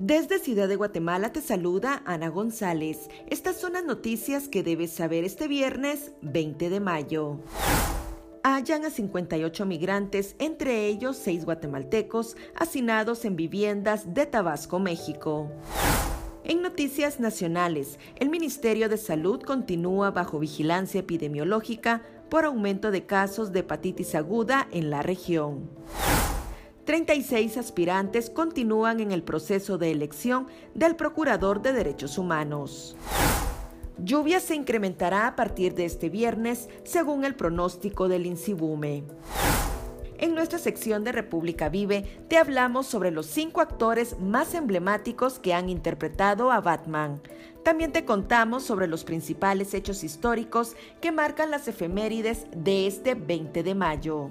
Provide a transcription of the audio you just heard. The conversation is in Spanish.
Desde Ciudad de Guatemala te saluda Ana González. Estas son las noticias que debes saber este viernes 20 de mayo. Hallan a 58 migrantes, entre ellos 6 guatemaltecos, hacinados en viviendas de Tabasco, México. En noticias nacionales, el Ministerio de Salud continúa bajo vigilancia epidemiológica por aumento de casos de hepatitis aguda en la región. 36 aspirantes continúan en el proceso de elección del Procurador de Derechos Humanos. Lluvia se incrementará a partir de este viernes, según el pronóstico del INSIBUME. En nuestra sección de República Vive te hablamos sobre los cinco actores más emblemáticos que han interpretado a Batman. También te contamos sobre los principales hechos históricos que marcan las efemérides de este 20 de mayo.